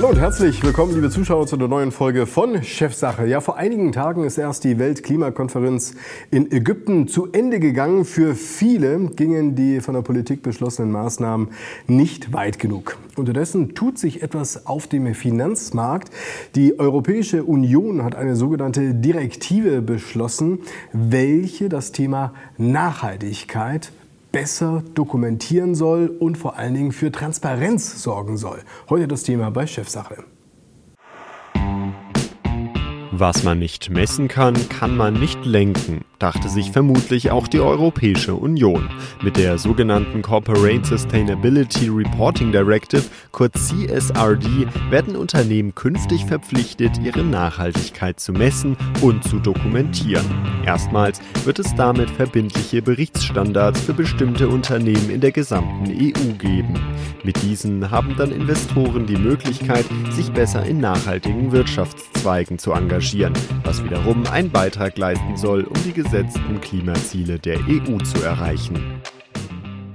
Hallo und herzlich willkommen, liebe Zuschauer, zu einer neuen Folge von Chefsache. Ja, vor einigen Tagen ist erst die Weltklimakonferenz in Ägypten zu Ende gegangen. Für viele gingen die von der Politik beschlossenen Maßnahmen nicht weit genug. Unterdessen tut sich etwas auf dem Finanzmarkt. Die Europäische Union hat eine sogenannte Direktive beschlossen, welche das Thema Nachhaltigkeit besser dokumentieren soll und vor allen Dingen für Transparenz sorgen soll. Heute das Thema bei Chefsache. Was man nicht messen kann, kann man nicht lenken, dachte sich vermutlich auch die Europäische Union. Mit der sogenannten Corporate Sustainability Reporting Directive, kurz CSRD, werden Unternehmen künftig verpflichtet, ihre Nachhaltigkeit zu messen und zu dokumentieren. Erstmals wird es damit verbindliche Berichtsstandards für bestimmte Unternehmen in der gesamten EU geben. Mit diesen haben dann Investoren die Möglichkeit, sich besser in nachhaltigen Wirtschaftszweigen zu engagieren was wiederum einen Beitrag leisten soll, um die gesetzten Klimaziele der EU zu erreichen.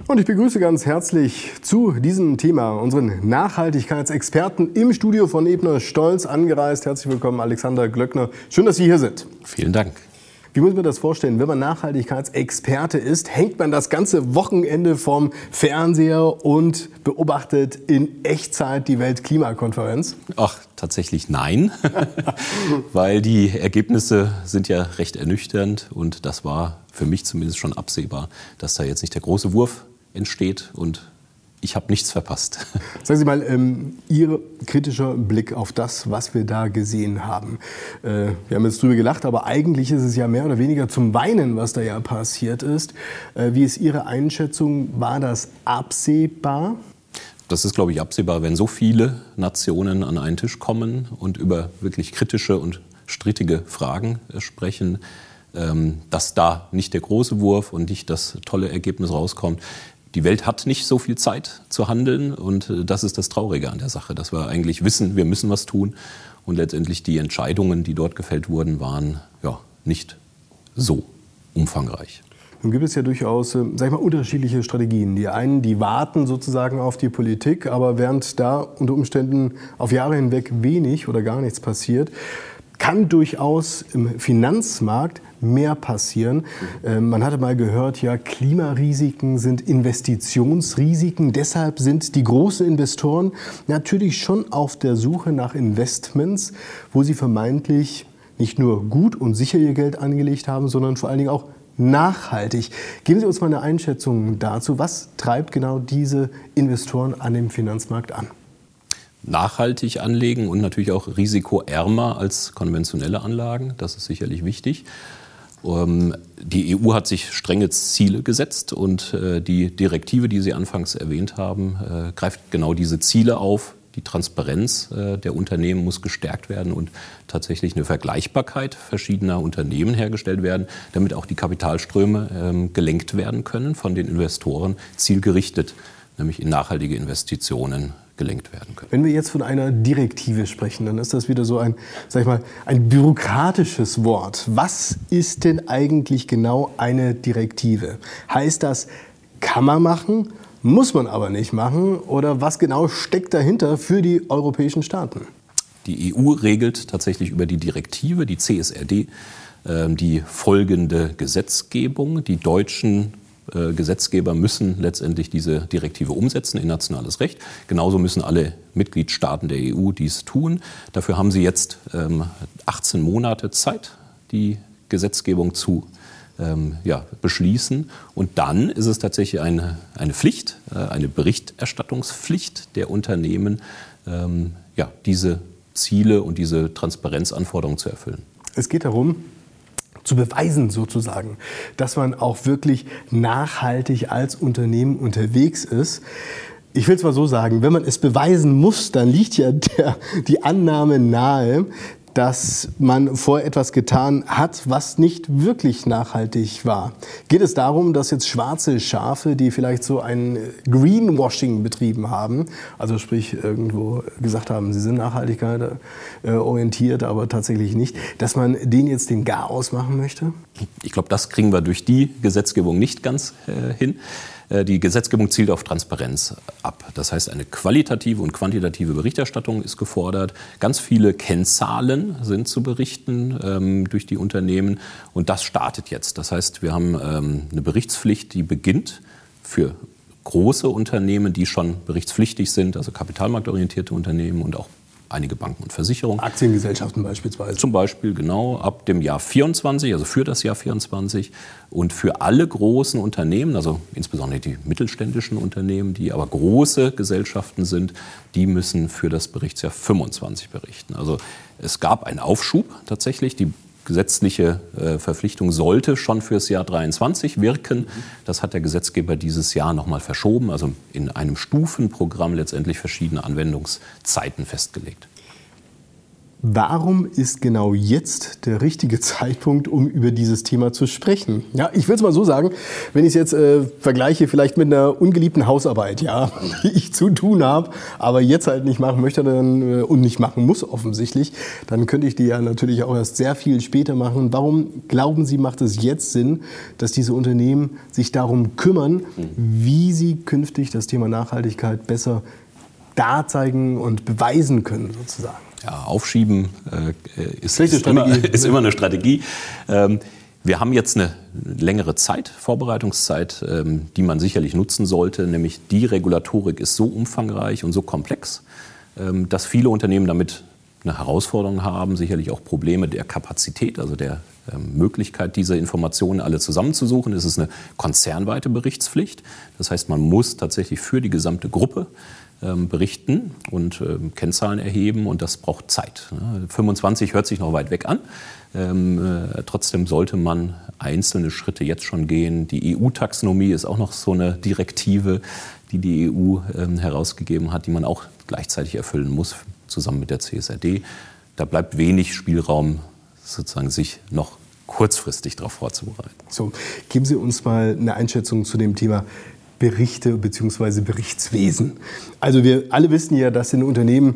Und ich begrüße ganz herzlich zu diesem Thema unseren Nachhaltigkeitsexperten im Studio von Ebner Stolz angereist. Herzlich willkommen, Alexander Glöckner. Schön, dass Sie hier sind. Vielen Dank. Wie muss man das vorstellen? Wenn man Nachhaltigkeitsexperte ist, hängt man das ganze Wochenende vom Fernseher und beobachtet in Echtzeit die Weltklimakonferenz? Ach, tatsächlich nein, weil die Ergebnisse sind ja recht ernüchternd und das war für mich zumindest schon absehbar, dass da jetzt nicht der große Wurf entsteht und ich habe nichts verpasst. Sagen Sie mal, ähm, Ihr kritischer Blick auf das, was wir da gesehen haben. Äh, wir haben jetzt drüber gelacht, aber eigentlich ist es ja mehr oder weniger zum Weinen, was da ja passiert ist. Äh, wie ist Ihre Einschätzung? War das absehbar? Das ist, glaube ich, absehbar, wenn so viele Nationen an einen Tisch kommen und über wirklich kritische und strittige Fragen äh, sprechen, ähm, dass da nicht der große Wurf und nicht das tolle Ergebnis rauskommt die Welt hat nicht so viel Zeit zu handeln und äh, das ist das Traurige an der Sache, dass wir eigentlich wissen, wir müssen was tun und letztendlich die Entscheidungen, die dort gefällt wurden, waren ja nicht so umfangreich. Nun gibt es ja durchaus, äh, sag ich mal, unterschiedliche Strategien. Die einen, die warten sozusagen auf die Politik, aber während da unter Umständen auf Jahre hinweg wenig oder gar nichts passiert, kann durchaus im Finanzmarkt mehr passieren. Ähm, man hatte mal gehört, ja, Klimarisiken sind Investitionsrisiken. Deshalb sind die großen Investoren natürlich schon auf der Suche nach Investments, wo sie vermeintlich nicht nur gut und sicher ihr Geld angelegt haben, sondern vor allen Dingen auch nachhaltig. Geben Sie uns mal eine Einschätzung dazu. Was treibt genau diese Investoren an dem Finanzmarkt an? Nachhaltig anlegen und natürlich auch risikoärmer als konventionelle Anlagen. Das ist sicherlich wichtig. Ähm, die EU hat sich strenge Ziele gesetzt und äh, die Direktive, die Sie anfangs erwähnt haben, äh, greift genau diese Ziele auf. Die Transparenz äh, der Unternehmen muss gestärkt werden und tatsächlich eine Vergleichbarkeit verschiedener Unternehmen hergestellt werden, damit auch die Kapitalströme ähm, gelenkt werden können von den Investoren zielgerichtet, nämlich in nachhaltige Investitionen gelenkt werden können. Wenn wir jetzt von einer Direktive sprechen, dann ist das wieder so ein, sag ich mal, ein bürokratisches Wort. Was ist denn eigentlich genau eine Direktive? Heißt das, kann man machen, muss man aber nicht machen? Oder was genau steckt dahinter für die europäischen Staaten? Die EU regelt tatsächlich über die Direktive, die CSRD, ähm, die folgende Gesetzgebung. Die deutschen äh, Gesetzgeber müssen letztendlich diese Direktive umsetzen in nationales Recht. Genauso müssen alle Mitgliedstaaten der EU dies tun. Dafür haben sie jetzt 18 ähm, Monate Zeit, die Gesetzgebung zu ähm, ja, beschließen. Und dann ist es tatsächlich eine, eine Pflicht, äh, eine Berichterstattungspflicht der Unternehmen, ähm, ja, diese Ziele und diese Transparenzanforderungen zu erfüllen. Es geht darum, zu beweisen sozusagen, dass man auch wirklich nachhaltig als Unternehmen unterwegs ist. Ich will es mal so sagen, wenn man es beweisen muss, dann liegt ja der, die Annahme nahe, dass man vor etwas getan hat, was nicht wirklich nachhaltig war. Geht es darum, dass jetzt schwarze Schafe, die vielleicht so ein Greenwashing betrieben haben, also sprich irgendwo gesagt haben, sie sind Nachhaltigkeit äh, orientiert, aber tatsächlich nicht, dass man denen jetzt den Garaus machen möchte? Ich glaube, das kriegen wir durch die Gesetzgebung nicht ganz äh, hin. Äh, die Gesetzgebung zielt auf Transparenz ab. Das heißt, eine qualitative und quantitative Berichterstattung ist gefordert. Ganz viele Kennzahlen sind zu berichten ähm, durch die Unternehmen und das startet jetzt. Das heißt, wir haben ähm, eine Berichtspflicht, die beginnt für große Unternehmen, die schon berichtspflichtig sind, also kapitalmarktorientierte Unternehmen und auch einige Banken und Versicherungen. Aktiengesellschaften beispielsweise. Zum Beispiel, genau, ab dem Jahr 24, also für das Jahr 24. Und für alle großen Unternehmen, also insbesondere die mittelständischen Unternehmen, die aber große Gesellschaften sind, die müssen für das Berichtsjahr 25 berichten. Also es gab einen Aufschub tatsächlich. Die gesetzliche äh, Verpflichtung sollte schon fürs Jahr 23 wirken. Das hat der Gesetzgeber dieses Jahr nochmal verschoben, also in einem Stufenprogramm letztendlich verschiedene Anwendungszeiten festgelegt. Warum ist genau jetzt der richtige Zeitpunkt, um über dieses Thema zu sprechen? Ja, ich will es mal so sagen, wenn ich es jetzt äh, vergleiche, vielleicht mit einer ungeliebten Hausarbeit, ja, die ich zu tun habe, aber jetzt halt nicht machen möchte dann, äh, und nicht machen muss offensichtlich, dann könnte ich die ja natürlich auch erst sehr viel später machen. Warum glauben Sie, macht es jetzt Sinn, dass diese Unternehmen sich darum kümmern, wie sie künftig das Thema Nachhaltigkeit besser darzeigen und beweisen können, sozusagen? Ja, aufschieben äh, ist, ist, immer, ist, immer, eine Strategie. Ähm, wir haben jetzt eine längere Zeit, Vorbereitungszeit, ähm, die man sicherlich nutzen sollte, nämlich die Regulatorik ist so umfangreich und so komplex, ähm, dass viele Unternehmen damit eine Herausforderung haben, sicherlich auch Probleme der Kapazität, also der ähm, Möglichkeit, diese Informationen alle zusammenzusuchen. Es ist eine konzernweite Berichtspflicht. Das heißt, man muss tatsächlich für die gesamte Gruppe berichten und ähm, Kennzahlen erheben und das braucht Zeit. 25 hört sich noch weit weg an. Ähm, äh, trotzdem sollte man einzelne Schritte jetzt schon gehen. Die EU-Taxonomie ist auch noch so eine Direktive, die die EU herausgegeben hat, die man auch gleichzeitig erfüllen muss, zusammen mit der CSRD. Da bleibt wenig Spielraum, sozusagen sich noch kurzfristig darauf vorzubereiten. So, geben Sie uns mal eine Einschätzung zu dem Thema Berichte bzw. Berichtswesen. Also wir alle wissen ja, dass in Unternehmen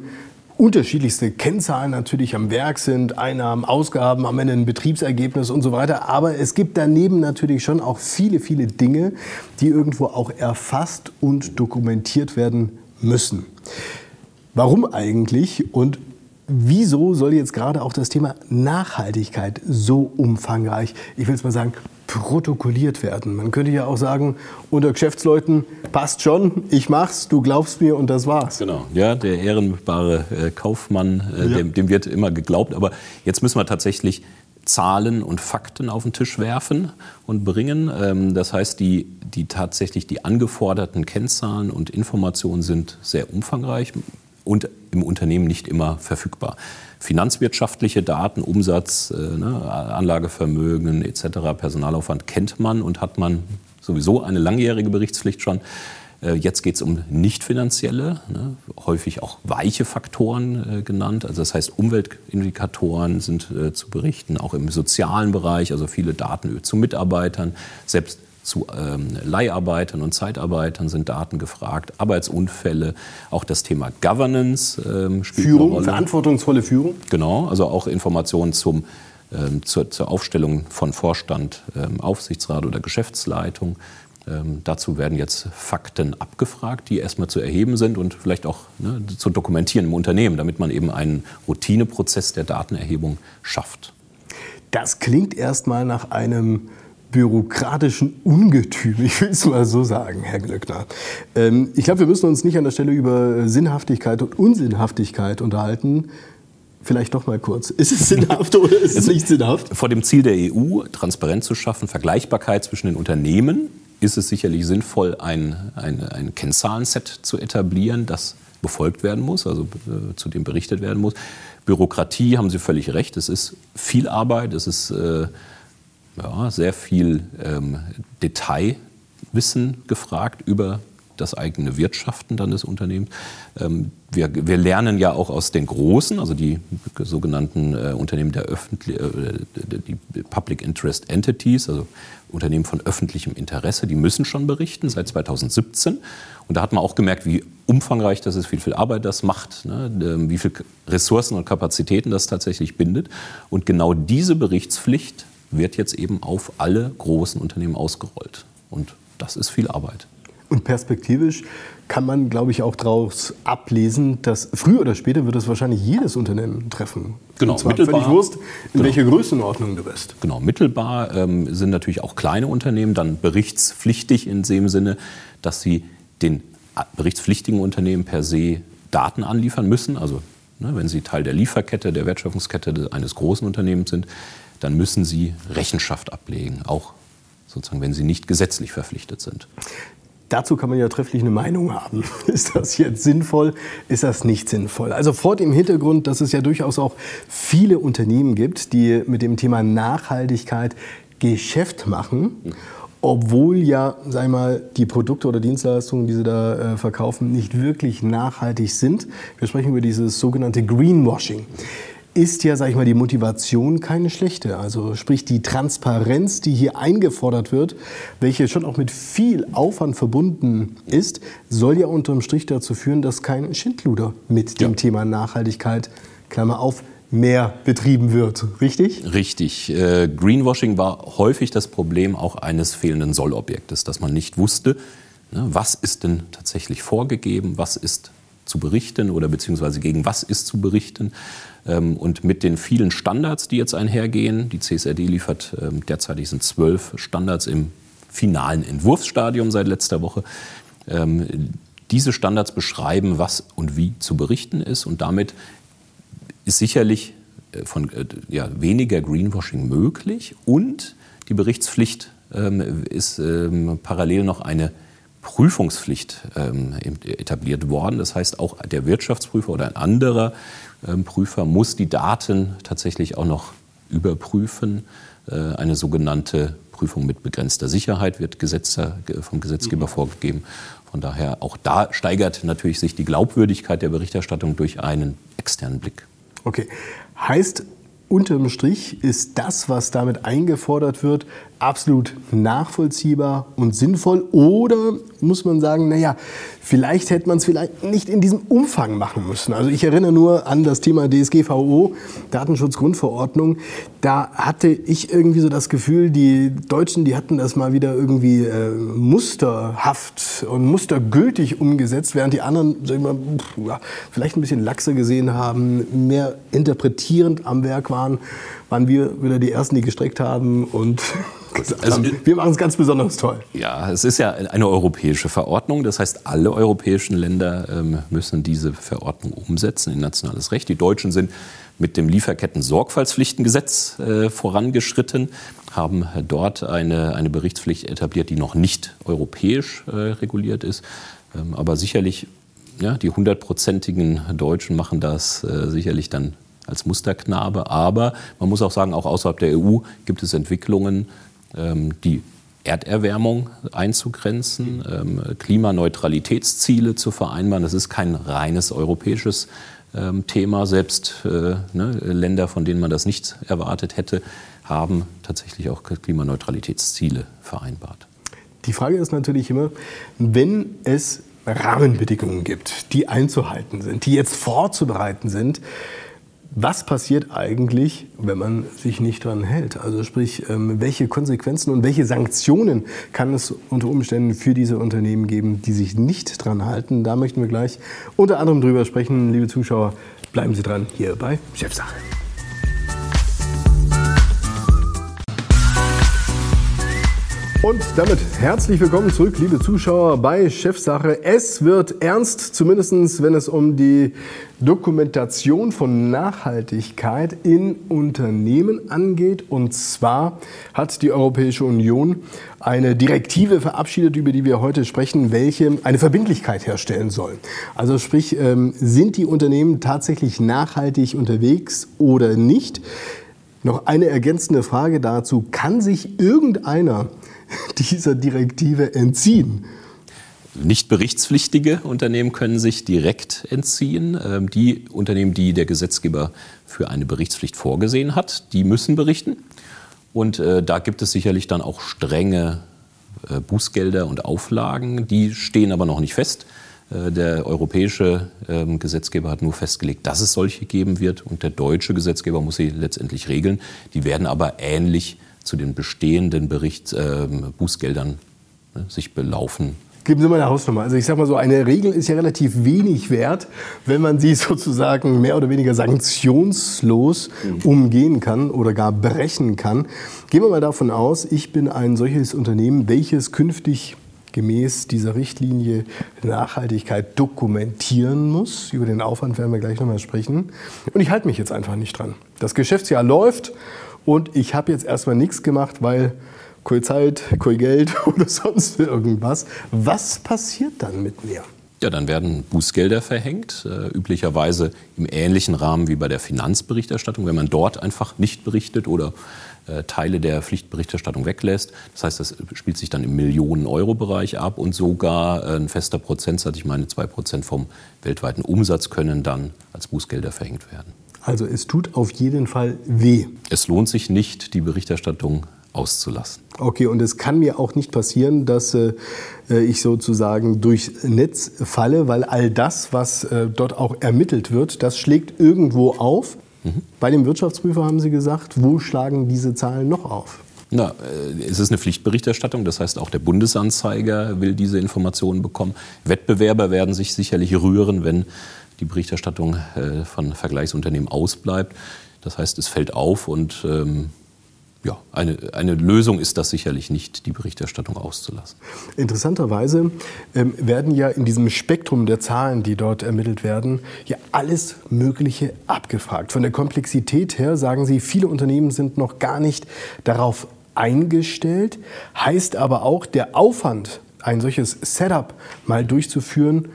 unterschiedlichste Kennzahlen natürlich am Werk sind, Einnahmen, Ausgaben, am Ende ein Betriebsergebnis und so weiter. Aber es gibt daneben natürlich schon auch viele, viele Dinge, die irgendwo auch erfasst und dokumentiert werden müssen. Warum eigentlich und wieso soll jetzt gerade auch das Thema Nachhaltigkeit so umfangreich, ich will es mal sagen, protokolliert werden. Man könnte ja auch sagen, unter Geschäftsleuten passt schon, ich mach's, du glaubst mir und das war's. Genau, ja, der ehrenbare äh, Kaufmann, äh, ja. dem, dem wird immer geglaubt. Aber jetzt müssen wir tatsächlich Zahlen und Fakten auf den Tisch werfen und bringen. Ähm, das heißt, die, die tatsächlich die angeforderten Kennzahlen und Informationen sind sehr umfangreich und im Unternehmen nicht immer verfügbar finanzwirtschaftliche Daten, Umsatz, äh, ne, Anlagevermögen etc., Personalaufwand kennt man und hat man sowieso eine langjährige Berichtspflicht schon. Äh, jetzt geht es um nicht finanzielle, ne, häufig auch weiche Faktoren äh, genannt. Also das heißt, Umweltindikatoren sind zu berichten, auch im sozialen Bereich, also viele Daten zu Mitarbeitern, selbst zu ähm, Leiharbeitern und Zeitarbeitern sind Daten gefragt, Arbeitsunfälle, auch das Thema Governance ähm, spielt Führung, eine Rolle. verantwortungsvolle Führung. Genau, also auch Informationen zum, ähm, zur, zur, Aufstellung von Vorstand, ähm, Aufsichtsrat oder Geschäftsleitung. Ähm, dazu werden jetzt Fakten abgefragt, die erstmal zu erheben sind und vielleicht auch ne, zu dokumentieren im Unternehmen, damit man eben einen Routineprozess der Datenerhebung schafft. Das klingt erstmal nach einem bürokratischen Ungetüm, ich will es mal so sagen, Herr Glöckner. Ähm, ich glaube, wir müssen uns nicht an der Stelle über Sinnhaftigkeit und Unsinnhaftigkeit unterhalten. Vielleicht doch mal kurz. Ist es sinnhaft oder ist es nicht sinnhaft? Vor dem Ziel der EU, Transparenz zu schaffen, Vergleichbarkeit zwischen den Unternehmen, ist es sicherlich sinnvoll, ein, ein, ein Kennzahlenset zu etablieren, das befolgt werden muss, also äh, zu dem berichtet werden muss. Bürokratie, haben Sie völlig recht, es ist viel Arbeit, es ist äh, ja, sehr viel ähm, Detailwissen gefragt über das eigene Wirtschaften dann des Unternehmens. Ähm, wir, wir, lernen ja auch aus den großen, also die sogenannten äh, Unternehmen der öffentlich, äh, die Public Interest Entities, also Unternehmen von öffentlichem Interesse, die müssen schon berichten seit 2017. Und da hat man auch gemerkt, wie umfangreich das ist, wie viel Arbeit das macht, ne, ähm, wie viel Ressourcen und Kapazitäten das tatsächlich bindet. Und genau diese Berichtspflicht wird jetzt eben auf alle großen Unternehmen ausgerollt. Und das ist viel Arbeit. Und perspektivisch kann man, glaube ich, auch daraus ablesen, dass früher oder später wird es wahrscheinlich jedes Unternehmen treffen. Genau, Und zwar völlig Wurst, in genau. welcher Größenordnung du bist. Genau, mittelbar ähm, sind natürlich auch kleine Unternehmen dann berichtspflichtig in dem Sinne, dass sie den berichtspflichtigen Unternehmen per se Daten anliefern müssen. Also ne, wenn sie Teil der Lieferkette, der Wertschöpfungskette eines großen Unternehmens sind, dann müssen sie Rechenschaft ablegen, auch sozusagen, wenn sie nicht gesetzlich verpflichtet sind. Dazu kann man ja trefflich eine Meinung haben. Ist das jetzt sinnvoll? Ist das nicht sinnvoll? Also vor dem Hintergrund, dass es ja durchaus auch viele Unternehmen gibt, die mit dem Thema Nachhaltigkeit Geschäft machen, obwohl ja, ich mal, die Produkte oder Dienstleistungen, die sie da äh, verkaufen, nicht wirklich nachhaltig sind. Wir sprechen über dieses sogenannte Greenwashing ist ja, sag ich mal, die Motivation keine schlechte. Also sprich die Transparenz, die hier eingefordert wird, welche schon auch mit viel Aufwand verbunden ist, soll ja unterm Strich dazu führen, dass kein Schindluder mit dem Thema Nachhaltigkeit, Klammer auf, mehr betrieben wird. Richtig? Richtig. Äh, Greenwashing war häufig das Problem auch eines fehlenden Sollobjektes, dass man nicht wusste, ne, was ist denn tatsächlich vorgegeben, was ist zu berichten oder beziehungsweise gegen was ist zu berichten. Ähm, und mit den vielen Standards, die jetzt einhergehen, die CSRD liefert ähm, derzeit sind zwölf Standards im finalen Entwurfsstadium seit letzter Woche. Ähm, diese Standards beschreiben, was und wie zu berichten ist und damit ist sicherlich äh, von äh, ja, weniger Greenwashing möglich und die Berichtspflicht ist parallel noch eine Prüfungspflicht ähm, etabliert worden. Das heißt, auch der Wirtschaftsprüfer oder ein anderer ähm, Prüfer muss die Daten tatsächlich auch noch überprüfen. Äh, eine sogenannte Prüfung mit begrenzter Sicherheit wird Gesetzer, vom Gesetzgeber mhm. vorgegeben. Von daher auch da steigert natürlich sich die Glaubwürdigkeit der Berichterstattung durch einen externen Blick. Okay. Heißt, unterm Strich ist das, was damit eingefordert wird, absolut nachvollziehbar und sinnvoll? Oder muss man sagen, naja, vielleicht hätte man es vielleicht nicht in diesem Umfang machen müssen? Also ich erinnere nur an das Thema DSGVO, Datenschutzgrundverordnung. Da hatte ich irgendwie so das Gefühl, die Deutschen, die hatten das mal wieder irgendwie äh, musterhaft und mustergültig umgesetzt, während die anderen, sag ich mal, ja, vielleicht ein bisschen laxer gesehen haben, mehr interpretierend am Werk waren waren wir wieder die Ersten, die gestreckt haben und also, wir machen es ganz besonders toll. Ja, es ist ja eine europäische Verordnung. Das heißt, alle europäischen Länder ähm, müssen diese Verordnung umsetzen in nationales Recht. Die Deutschen sind mit dem Lieferketten-Sorgfaltspflichtengesetz äh, vorangeschritten, haben dort eine, eine Berichtspflicht etabliert, die noch nicht europäisch äh, reguliert ist. Ähm, aber sicherlich, ja, die hundertprozentigen Deutschen machen das äh, sicherlich dann als Musterknabe. Aber man muss auch sagen, auch außerhalb der EU gibt es Entwicklungen, die Erderwärmung einzugrenzen, ähm, Klimaneutralitätsziele zu vereinbaren. Das ist kein reines europäisches ähm, Thema. Selbst äh, ne, Länder, von denen man das nicht erwartet hätte, haben tatsächlich auch Klimaneutralitätsziele vereinbart. Die Frage ist natürlich immer, wenn es Rahmenbedingungen gibt, die einzuhalten sind, die jetzt vorzubereiten sind, was passiert eigentlich, wenn man sich nicht dran hält? Also sprich, ähm, welche Konsequenzen und welche Sanktionen kann es unter Umständen für diese Unternehmen geben, die sich nicht dran halten? Da möchten wir gleich unter anderem drüber sprechen. Liebe Zuschauer, bleiben Sie dran hier bei Chefsache. Und damit herzlich willkommen zurück, liebe Zuschauer, bei Chefsache. Es wird ernst, zumindest wenn es um die Dokumentation von Nachhaltigkeit in Unternehmen angeht. Und zwar hat die Europäische Union eine Direktive verabschiedet, über die wir heute sprechen, welche eine Verbindlichkeit herstellen soll. Also sprich, ähm, sind die Unternehmen tatsächlich nachhaltig unterwegs oder nicht? Noch eine ergänzende Frage dazu. Kann sich irgendeiner dieser Direktive entziehen? Nicht berichtspflichtige Unternehmen können sich direkt entziehen. Ähm, die Unternehmen, die der Gesetzgeber für eine Berichtspflicht vorgesehen hat, die müssen berichten. Und äh, da gibt es sicherlich dann auch strenge äh, Bußgelder und Auflagen. Die stehen aber noch nicht fest. Äh, der europäische ähm, Gesetzgeber hat nur festgelegt, dass es solche geben wird. Und der deutsche Gesetzgeber muss sie letztendlich regeln. Die werden aber ähnlich zu den bestehenden Berichts, äh, Bußgeldern ne, sich belaufen Geben Sie mal eine Hausnummer. Also ich sage mal so, eine Regel ist ja relativ wenig wert, wenn man sie sozusagen mehr oder weniger sanktionslos umgehen kann oder gar brechen kann. Gehen wir mal davon aus, ich bin ein solches Unternehmen, welches künftig gemäß dieser Richtlinie Nachhaltigkeit dokumentieren muss. Über den Aufwand werden wir gleich nochmal sprechen. Und ich halte mich jetzt einfach nicht dran. Das Geschäftsjahr läuft und ich habe jetzt erstmal nichts gemacht, weil keine Zeit, kein Geld oder sonst irgendwas. Was passiert dann mit mir? Ja, dann werden Bußgelder verhängt, äh, üblicherweise im ähnlichen Rahmen wie bei der Finanzberichterstattung, wenn man dort einfach nicht berichtet oder äh, Teile der Pflichtberichterstattung weglässt. Das heißt, das spielt sich dann im Millionen-Euro-Bereich ab und sogar äh, ein fester Prozentsatz, ich meine zwei Prozent vom weltweiten Umsatz, können dann als Bußgelder verhängt werden. Also es tut auf jeden Fall weh. Es lohnt sich nicht, die Berichterstattung auszulassen. Okay, und es kann mir auch nicht passieren, dass äh, ich sozusagen durchs Netz falle, weil all das, was äh, dort auch ermittelt wird, das schlägt irgendwo auf. Mhm. Bei dem Wirtschaftsprüfer haben Sie gesagt, wo schlagen diese Zahlen noch auf? Na, äh, es ist eine Pflichtberichterstattung, das heißt auch der Bundesanzeiger will diese Informationen bekommen. Wettbewerber werden sich sicherlich rühren, wenn die Berichterstattung äh, von Vergleichsunternehmen ausbleibt. Das heißt, es fällt auf und ähm, ja, eine, eine Lösung ist das sicherlich nicht, die Berichterstattung auszulassen. Interessanterweise ähm, werden ja in diesem Spektrum der Zahlen, die dort ermittelt werden, ja alles Mögliche abgefragt. Von der Komplexität her sagen Sie, viele Unternehmen sind noch gar nicht darauf eingestellt, heißt aber auch, der Aufwand, ein solches Setup mal durchzuführen,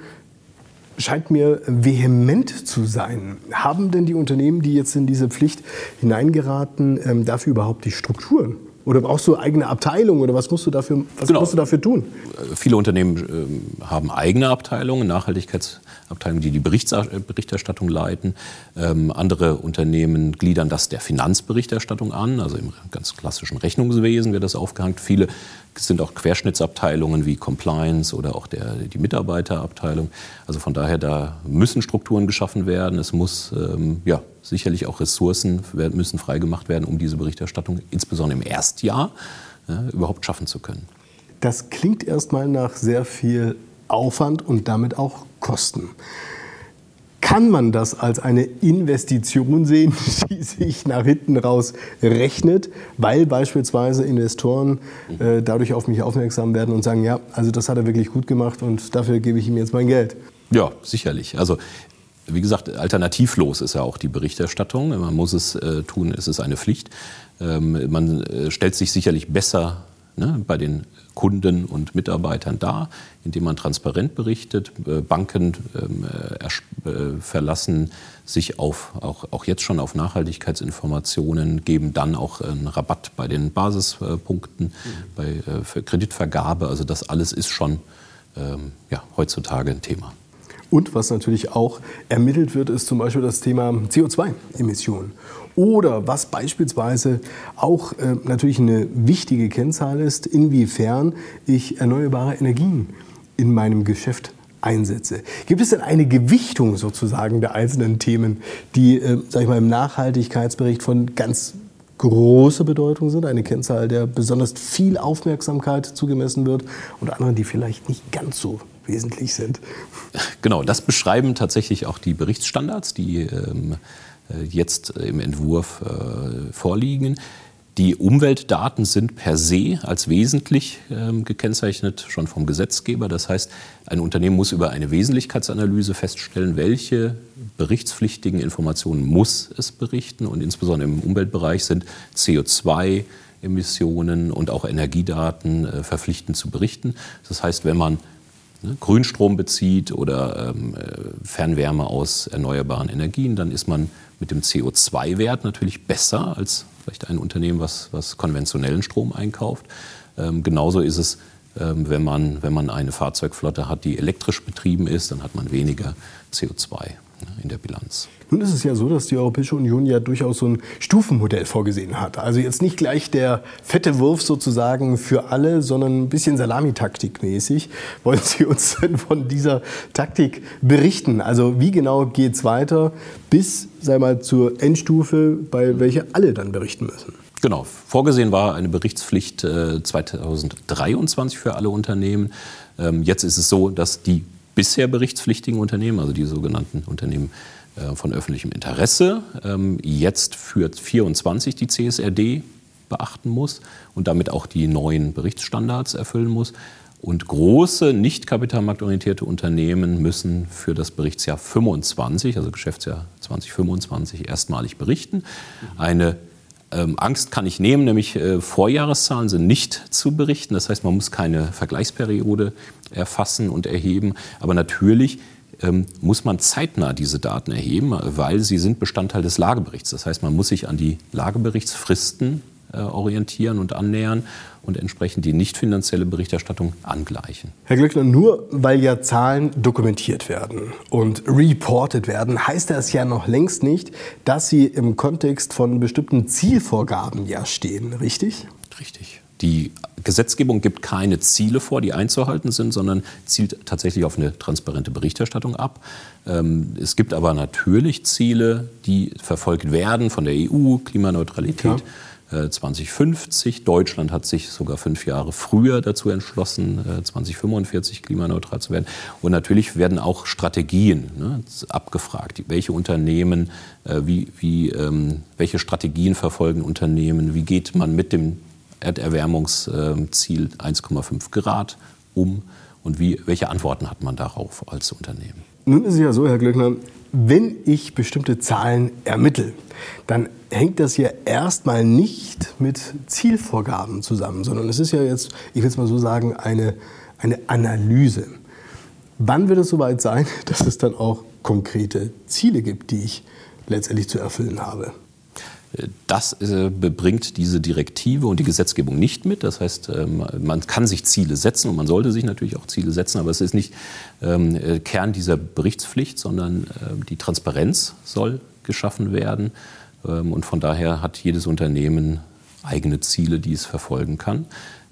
scheint mir vehement zu sein. Haben denn die Unternehmen, die jetzt in diese Pflicht hineingeraten, ähm, dafür überhaupt die Strukturen? Oder brauchst du eigene Abteilungen oder was musst du dafür, was genau. musst du dafür tun? Viele Unternehmen äh, haben eigene Abteilungen, Nachhaltigkeitsabteilungen, die die Berichterstattung leiten. Ähm, andere Unternehmen gliedern das der Finanzberichterstattung an, also im ganz klassischen Rechnungswesen wird das aufgehängt. Viele sind auch Querschnittsabteilungen wie Compliance oder auch der, die Mitarbeiterabteilung. Also von daher, da müssen Strukturen geschaffen werden. Es muss ähm, ja, sicherlich auch Ressourcen müssen freigemacht werden, um diese Berichterstattung insbesondere im Erstjahr ja, überhaupt schaffen zu können. Das klingt erstmal nach sehr viel Aufwand und damit auch Kosten. Kann man das als eine Investition sehen, die sich nach hinten raus rechnet, weil beispielsweise Investoren äh, dadurch auf mich aufmerksam werden und sagen, ja, also das hat er wirklich gut gemacht und dafür gebe ich ihm jetzt mein Geld? Ja, sicherlich. Also wie gesagt, alternativlos ist ja auch die Berichterstattung. Man muss es äh, tun, es ist eine Pflicht. Ähm, man äh, stellt sich sicherlich besser ne, bei den Kunden und Mitarbeitern dar, indem man transparent berichtet. Äh, Banken ähm, äh, äh, verlassen sich auf, auch, auch jetzt schon auf Nachhaltigkeitsinformationen, geben dann auch einen Rabatt bei den Basispunkten, mhm. bei Kreditvergabe. Also das alles ist schon ähm, ja, heutzutage ein Thema. Und was natürlich auch ermittelt wird, ist zum Beispiel das Thema CO2-Emissionen. Oder was beispielsweise auch äh, natürlich eine wichtige Kennzahl ist, inwiefern ich erneuerbare Energien in meinem Geschäft einsetze. Gibt es denn eine Gewichtung sozusagen der einzelnen Themen, die, äh, sag ich mal, im Nachhaltigkeitsbericht von ganz großer Bedeutung sind, eine Kennzahl, der besonders viel Aufmerksamkeit zugemessen wird und andere, die vielleicht nicht ganz so wesentlich sind. Genau, das beschreiben tatsächlich auch die Berichtsstandards, die ähm, äh, jetzt im Entwurf äh, vorliegen. Die Umweltdaten sind per se als wesentlich ähm, gekennzeichnet, schon vom Gesetzgeber. Das heißt, ein Unternehmen muss über eine Wesentlichkeitsanalyse feststellen, welche berichtspflichtigen Informationen muss es berichten. Und insbesondere im Umweltbereich sind CO2-Emissionen und auch Energiedaten äh, verpflichtend zu berichten. Das heißt, wenn man ne, Grünstrom bezieht oder ähm, Fernwärme aus erneuerbaren Energien, dann ist man mit dem CO2-Wert natürlich besser als vielleicht ein Unternehmen, was, was konventionellen Strom einkauft. Ähm, genauso ist es, ähm, wenn, man, wenn man eine Fahrzeugflotte hat, die elektrisch betrieben ist, dann hat man weniger CO2 in der Bilanz. Nun ist es ja so, dass die Europäische Union ja durchaus so ein Stufenmodell vorgesehen hat. Also jetzt nicht gleich der fette Wurf sozusagen für alle, sondern ein bisschen Salamitaktik mäßig. Wollen Sie uns denn von dieser Taktik berichten? Also wie genau geht es weiter bis, sei mal, zur Endstufe, bei welcher alle dann berichten müssen? Genau, vorgesehen war eine Berichtspflicht 2023 für alle Unternehmen. Ähm, jetzt ist es so, dass die bisher berichtspflichtigen Unternehmen, also die sogenannten Unternehmen äh, von öffentlichem Interesse, ähm, jetzt für 24 die CSRD beachten muss und damit auch die neuen Berichtsstandards erfüllen muss. Und große, nicht kapitalmarktorientierte Unternehmen müssen für das Berichtsjahr 25, also Geschäftsjahr 2025, erstmalig berichten. Eine ähm, Angst kann ich nehmen, nämlich äh, Vorjahreszahlen sind nicht zu berichten. Das heißt, man muss keine Vergleichsperiode erfassen und erheben. Aber natürlich ähm, muss man zeitnah diese Daten erheben, weil sie sind Bestandteil des Lageberichts. Das heißt, man muss sich an die Lageberichtsfristen äh, orientieren und annähern und entsprechend die nicht finanzielle Berichterstattung angleichen. Herr Glöckner, nur weil ja Zahlen dokumentiert werden und reported werden, heißt das ja noch längst nicht, dass sie im Kontext von bestimmten Zielvorgaben ja stehen, richtig? Richtig. Die Gesetzgebung gibt keine Ziele vor, die einzuhalten sind, sondern zielt tatsächlich auf eine transparente Berichterstattung ab. Ähm, es gibt aber natürlich Ziele, die verfolgt werden von der EU, Klimaneutralität. Ja 2050. Äh, Deutschland hat sich sogar fünf Jahre früher dazu entschlossen, 2045 äh, klimaneutral zu werden. Und natürlich werden auch Strategien ne, abgefragt. Welche Unternehmen, äh, wie, wie, ähm, welche Strategien verfolgen Unternehmen? Wie geht man mit dem Erderwärmungsziel 1,5 Grad um? Und wie, welche Antworten hat man darauf als Unternehmen? Nun ist es ja so, Herr Glöckner, wenn ich bestimmte Zahlen ermittle, dann hängt das ja erstmal nicht mit Zielvorgaben zusammen, sondern es ist ja jetzt, ich will es mal so sagen, eine, eine Analyse. Wann wird es soweit sein, dass es dann auch konkrete Ziele gibt, die ich letztendlich zu erfüllen habe? Das äh, bringt diese Direktive und die Gesetzgebung nicht mit. Das heißt, ähm, man kann sich Ziele setzen und man sollte sich natürlich auch Ziele setzen, aber es ist nicht ähm, äh, Kern dieser Berichtspflicht, sondern äh, die Transparenz soll geschaffen werden. Ähm, und von daher hat jedes Unternehmen eigene Ziele, die es verfolgen kann.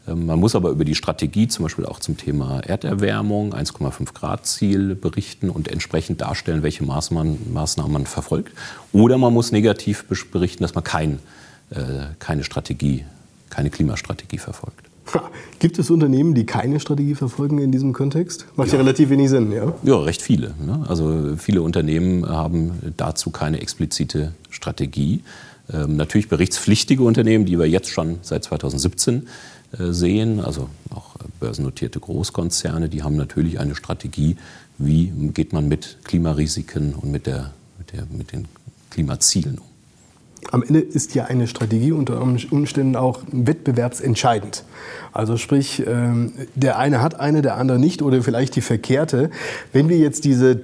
Ähm, man muss aber über die Strategie zum Beispiel auch zum Thema Erderwärmung, 1,5 Grad Ziel berichten und entsprechend darstellen, welche Maßnahmen, man verfolgt. Oder man muss negativ berichten, dass man kein, äh, keine Strategie, keine Klimastrategie verfolgt. Gibt es Unternehmen, die keine Strategie verfolgen in diesem Kontext? Macht ja, ja relativ wenig Sinn, ja? Ja, recht viele. Ne? Also viele Unternehmen haben dazu keine explizite Strategie. Ähm, natürlich berichtspflichtige Unternehmen, die wir jetzt schon seit 2017 äh, sehen, also auch börsennotierte Großkonzerne, die haben natürlich eine Strategie, wie geht man mit Klimarisiken und mit, der, mit, der, mit den Klimazielen um. Am Ende ist ja eine Strategie unter Umständen auch wettbewerbsentscheidend. Also sprich, ähm, der eine hat eine, der andere nicht oder vielleicht die verkehrte. Wenn wir jetzt diese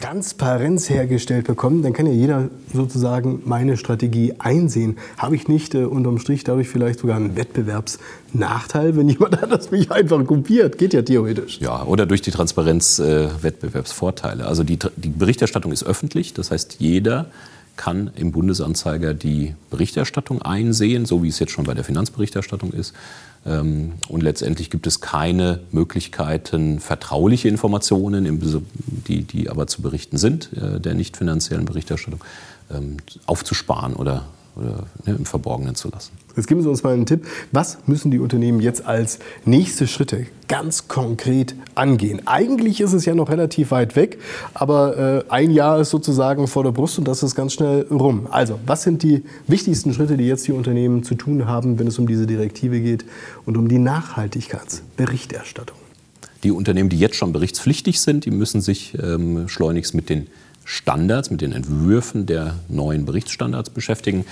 Transparenz hergestellt bekommen, dann kann ja jeder sozusagen meine Strategie einsehen. Habe ich nicht äh, unterm Strich dadurch vielleicht sogar einen Wettbewerbsnachteil, wenn jemand anders mich einfach kopiert? Geht ja theoretisch. Ja, oder durch die Transparenz äh, Wettbewerbsvorteile. Also die, die Berichterstattung ist öffentlich, das heißt jeder kann im Bundesanzeiger die Berichterstattung einsehen, so wie es jetzt schon bei der Finanzberichterstattung ist. Ähm, und letztendlich gibt es keine Möglichkeiten, vertrauliche Informationen, die, die aber zu berichten sind, äh, der nicht finanziellen Berichterstattung, ähm, aufzusparen oder oder ne, im Verborgenen zu lassen. Jetzt geben Sie uns mal einen Tipp. Was müssen die Unternehmen jetzt als nächste Schritte ganz konkret angehen? Eigentlich ist es ja noch relativ weit weg, aber äh, ein Jahr ist sozusagen vor der Brust und das ist ganz schnell rum. Also, was sind die wichtigsten Schritte, die jetzt die Unternehmen zu tun haben, wenn es um diese Direktive geht und um die Nachhaltigkeitsberichterstattung? Die Unternehmen, die jetzt schon berichtspflichtig sind, die müssen sich ähm, schleunigst mit den Standards, mit den Entwürfen der neuen Berichtsstandards beschäftigen,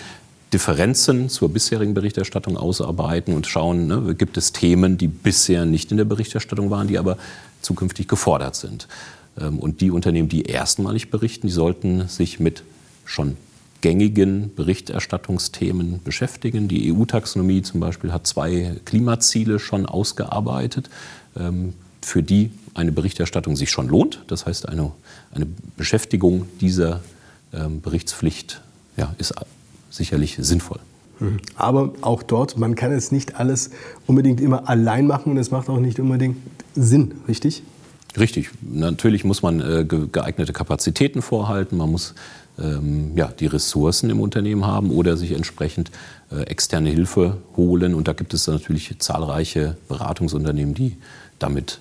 Differenzen zur bisherigen Berichterstattung ausarbeiten und schauen, ne, gibt es Themen, die bisher nicht in der Berichterstattung waren, die aber zukünftig gefordert sind. Ähm, und die Unternehmen, die erstmalig berichten, die sollten sich mit schon gängigen Berichterstattungsthemen beschäftigen. Die EU-Taxonomie zum Beispiel hat zwei Klimaziele schon ausgearbeitet, ähm, für die eine Berichterstattung sich schon lohnt. Das heißt, eine, eine Beschäftigung dieser ähm, Berichtspflicht ja, ist sicherlich sinnvoll. Mhm. Aber auch dort, man kann es nicht alles unbedingt immer allein machen und es macht auch nicht unbedingt Sinn, richtig? Richtig. Natürlich muss man äh, geeignete Kapazitäten vorhalten. Man muss ähm, ja, die Ressourcen im Unternehmen haben oder sich entsprechend äh, externe Hilfe holen. Und da gibt es natürlich zahlreiche Beratungsunternehmen, die damit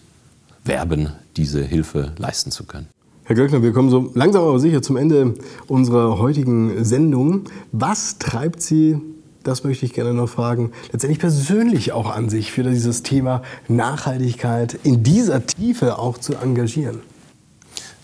werben, diese Hilfe leisten zu können. Herr Göckner, wir kommen so langsam aber sicher zum Ende unserer heutigen Sendung. Was treibt Sie, das möchte ich gerne noch fragen, letztendlich persönlich auch an sich für dieses Thema Nachhaltigkeit in dieser Tiefe auch zu engagieren?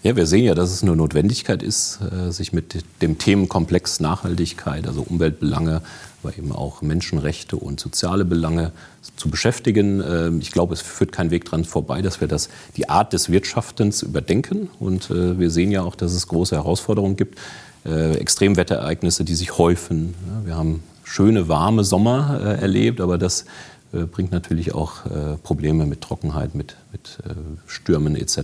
Ja, wir sehen ja, dass es eine Notwendigkeit ist, äh, sich mit dem Themenkomplex Nachhaltigkeit, also Umweltbelange, aber eben auch Menschenrechte und soziale Belange zu beschäftigen. Ähm, ich glaube, es führt kein Weg dran vorbei, dass wir das, die Art des Wirtschaftens überdenken. Und äh, wir sehen ja auch, dass es große Herausforderungen gibt. Äh, Extremwetterereignisse, die sich häufen. Wir haben schöne, warme Sommer erlebt, aber das bringt natürlich auch Probleme mit Trockenheit, mit, mit Stürmen etc.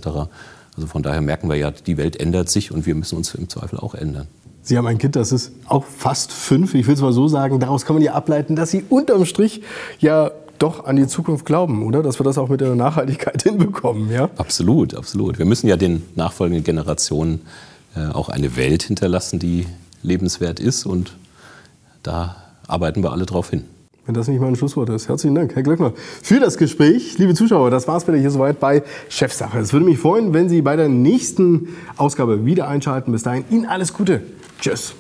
Also von daher merken wir ja, die Welt ändert sich und wir müssen uns im Zweifel auch ändern. Sie haben ein Kind, das ist auch fast fünf. Ich will es mal so sagen, daraus kann man ja ableiten, dass Sie unterm Strich ja doch an die Zukunft glauben, oder? Dass wir das auch mit der Nachhaltigkeit hinbekommen, ja? Absolut, absolut. Wir müssen ja den nachfolgenden Generationen äh, auch eine Welt hinterlassen, die lebenswert ist und da arbeiten wir alle drauf hin wenn das nicht mein Schlusswort ist. Herzlichen Dank, Herr Glöckner, für das Gespräch. Liebe Zuschauer, das war es wieder hier soweit bei Chefsache. Es würde mich freuen, wenn Sie bei der nächsten Ausgabe wieder einschalten. Bis dahin Ihnen alles Gute. Tschüss.